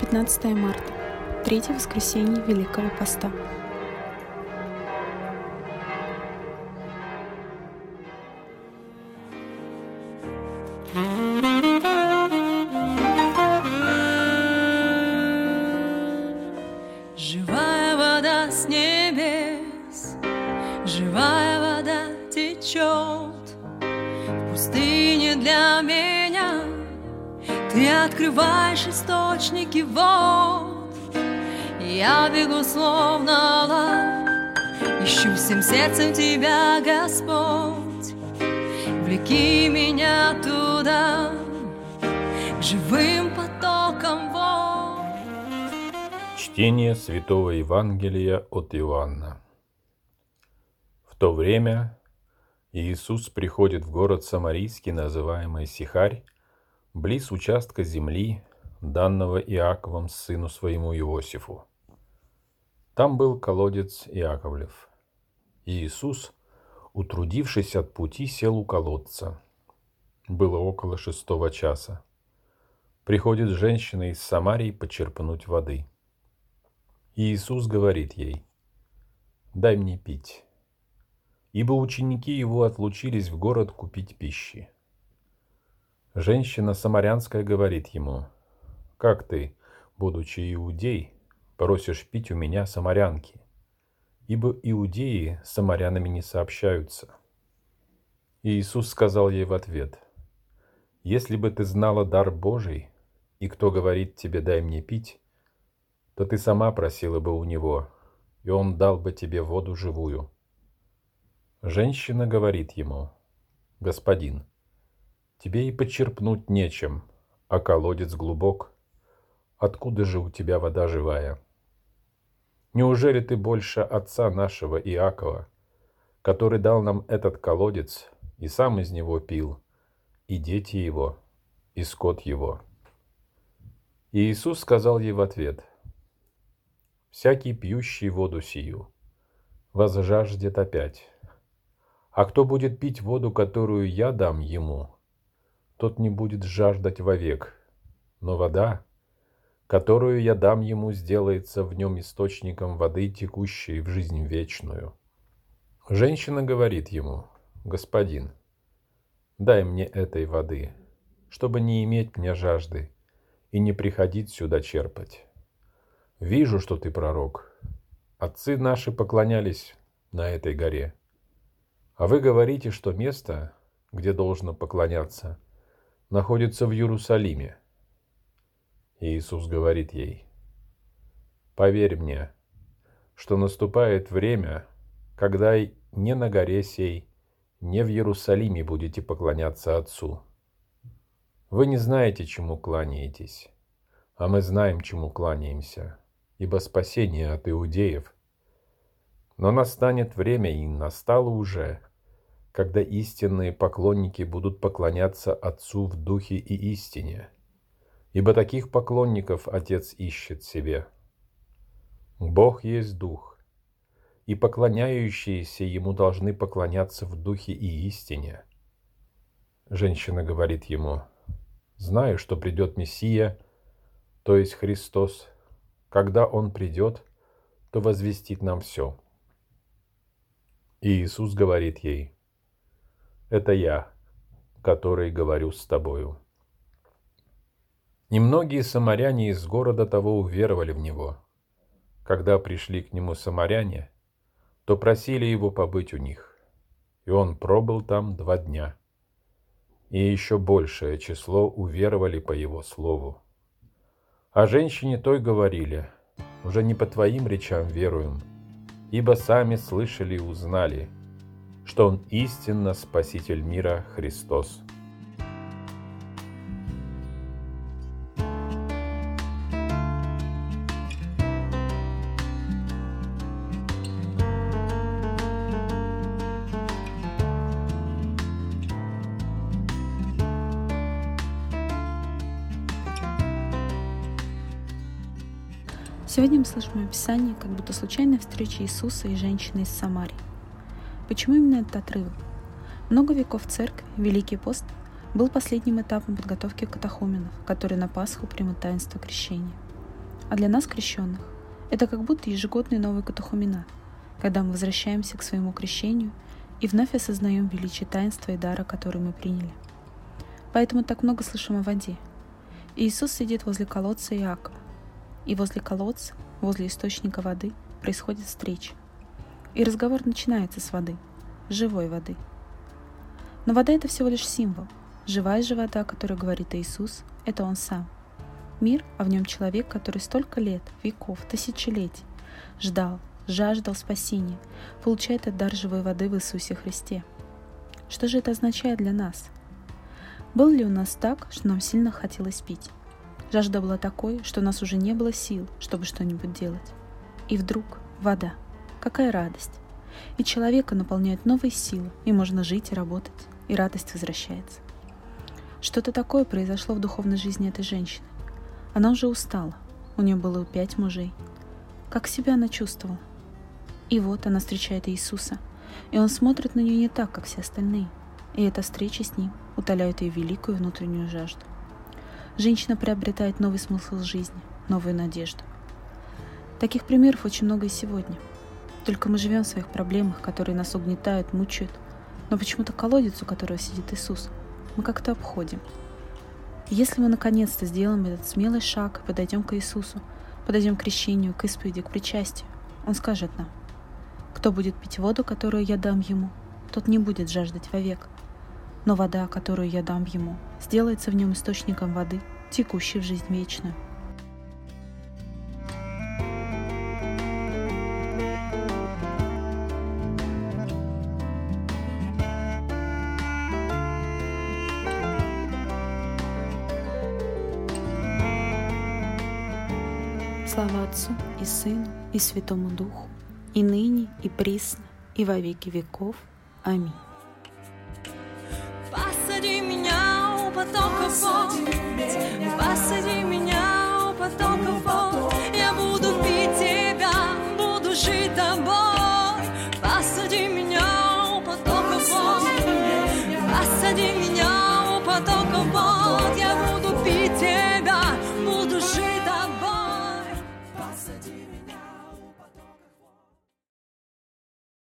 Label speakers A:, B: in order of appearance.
A: 15 марта, третье воскресенье Великого Поста.
B: Живая вода с небес, живая вода течет в пустыне для меня. Ты открываешь источники вод, я бегу словно лав, ищу всем сердцем тебя, Господь. Влеки меня туда, к живым потокам вод.
C: Чтение Святого Евангелия от Иоанна. В то время Иисус приходит в город Самарийский, называемый Сихарь, близ участка земли, данного Иаковом сыну своему Иосифу. Там был колодец Иаковлев. И Иисус, утрудившись от пути, сел у колодца. Было около шестого часа. Приходит женщина из Самарии почерпнуть воды. И Иисус говорит ей, «Дай мне пить». Ибо ученики его отлучились в город купить пищи. Женщина самарянская говорит ему, «Как ты, будучи иудей, просишь пить у меня самарянки? Ибо иудеи с самарянами не сообщаются». И Иисус сказал ей в ответ, «Если бы ты знала дар Божий, и кто говорит тебе «дай мне пить», то ты сама просила бы у него, и он дал бы тебе воду живую». Женщина говорит ему, «Господин, тебе и почерпнуть нечем, а колодец глубок. Откуда же у тебя вода живая? Неужели ты больше отца нашего Иакова, который дал нам этот колодец и сам из него пил, и дети его, и скот его?» И Иисус сказал ей в ответ, «Всякий пьющий воду сию, возжаждет опять. А кто будет пить воду, которую я дам ему, тот не будет жаждать вовек. Но вода, которую я дам ему, сделается в нем источником воды, текущей в жизнь вечную. Женщина говорит ему, «Господин, дай мне этой воды, чтобы не иметь мне жажды и не приходить сюда черпать. Вижу, что ты пророк. Отцы наши поклонялись на этой горе. А вы говорите, что место, где должно поклоняться, находится в Иерусалиме. Иисус говорит ей, «Поверь мне, что наступает время, когда не на горе сей, не в Иерусалиме будете поклоняться Отцу. Вы не знаете, чему кланяетесь, а мы знаем, чему кланяемся, ибо спасение от иудеев. Но настанет время, и настало уже, когда истинные поклонники будут поклоняться Отцу в духе и истине, ибо таких поклонников Отец ищет себе. Бог есть Дух, и поклоняющиеся Ему должны поклоняться в духе и истине. Женщина говорит ему, «Знаю, что придет Мессия, то есть Христос. Когда Он придет, то возвестит нам все». И Иисус говорит ей, это я, который говорю с тобою. Немногие самаряне из города того уверовали в него. Когда пришли к нему самаряне, то просили его побыть у них. И он пробыл там два дня. И еще большее число уверовали по его слову. А женщине той говорили, уже не по твоим речам веруем, ибо сами слышали и узнали – что Он истинно Спаситель мира Христос.
A: Сегодня мы слышим описание как будто случайной встречи Иисуса и женщины из Самарии. Почему именно этот отрывок? Много веков в церкви Великий пост был последним этапом подготовки катахуменов, которые на Пасху примут таинство крещения. А для нас, крещенных, это как будто ежегодный новый катехумена, когда мы возвращаемся к своему крещению и вновь осознаем величие таинства и дара, который мы приняли. Поэтому так много слышим о воде. И Иисус сидит возле колодца Иакова. И возле колодца, возле источника воды, происходит встреча. И разговор начинается с воды, живой воды. Но вода — это всего лишь символ. Живая же вода, о которой говорит Иисус, это Он сам. Мир, а в нем человек, который столько лет, веков, тысячелетий ждал, жаждал спасения, получает этот дар живой воды в Иисусе Христе. Что же это означает для нас? Был ли у нас так, что нам сильно хотелось пить? Жажда была такой, что у нас уже не было сил, чтобы что-нибудь делать. И вдруг вода. Какая радость! И человека наполняет новые силы, и можно жить и работать, и радость возвращается. Что-то такое произошло в духовной жизни этой женщины. Она уже устала, у нее было пять мужей. Как себя она чувствовала? И вот она встречает Иисуса, и он смотрит на нее не так, как все остальные. И эта встреча с ним утоляет ее великую внутреннюю жажду. Женщина приобретает новый смысл жизни, новую надежду. Таких примеров очень много и сегодня. Только мы живем в своих проблемах, которые нас угнетают, мучают. Но почему-то колодец, у которого сидит Иисус, мы как-то обходим. если мы наконец-то сделаем этот смелый шаг и подойдем к Иисусу, подойдем к крещению, к исповеди, к причастию, Он скажет нам, кто будет пить воду, которую я дам ему, тот не будет жаждать вовек. Но вода, которую я дам ему, сделается в нем источником воды, текущей в жизнь вечную. Слава Отцу и Сыну и Святому Духу, и ныне, и присно, и во веки веков. Аминь.
B: Посади меня у потока вод, посади меня у потока я буду пить тебя, буду жить тобой.